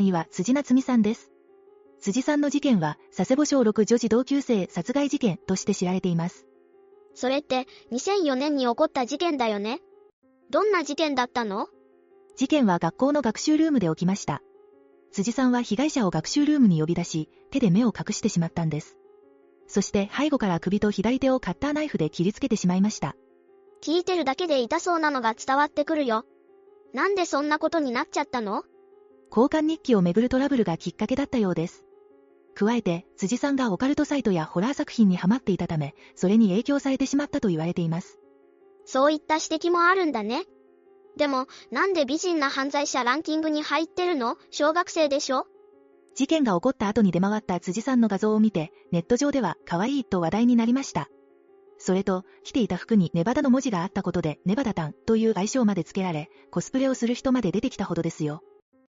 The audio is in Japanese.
には辻夏美さんです。辻さんの事件は、佐世保小6女児同級生殺害事件として知られています。それって、2004年に起こった事件だよね？どんな事件だったの？事件は学校の学習ルームで起きました。辻さんは被害者を学習ルームに呼び出し、手で目を隠してしまったんです。そして背後から首と左手をカッターナイフで切りつけてしまいました。聞いてるだけで痛そうなのが伝わってくるよ。なんでそんなことになっちゃったの？交換日記をめぐるトラブルがきっかけだったようです。加えて、辻さんがオカルトサイトやホラー作品にハマっていたため、それに影響されてしまったと言われています。そういった指摘もあるんだね。でも、なんで美人な犯罪者ランキングに入ってるの？小学生でしょ？事件が起こった後に出回った辻さんの画像を見て、ネット上では可愛いと話題になりました。それと、着ていた服にネバダの文字があったことで、ネバダタンという愛称まで付けられ、コスプレをする人まで出てきたほどですよ。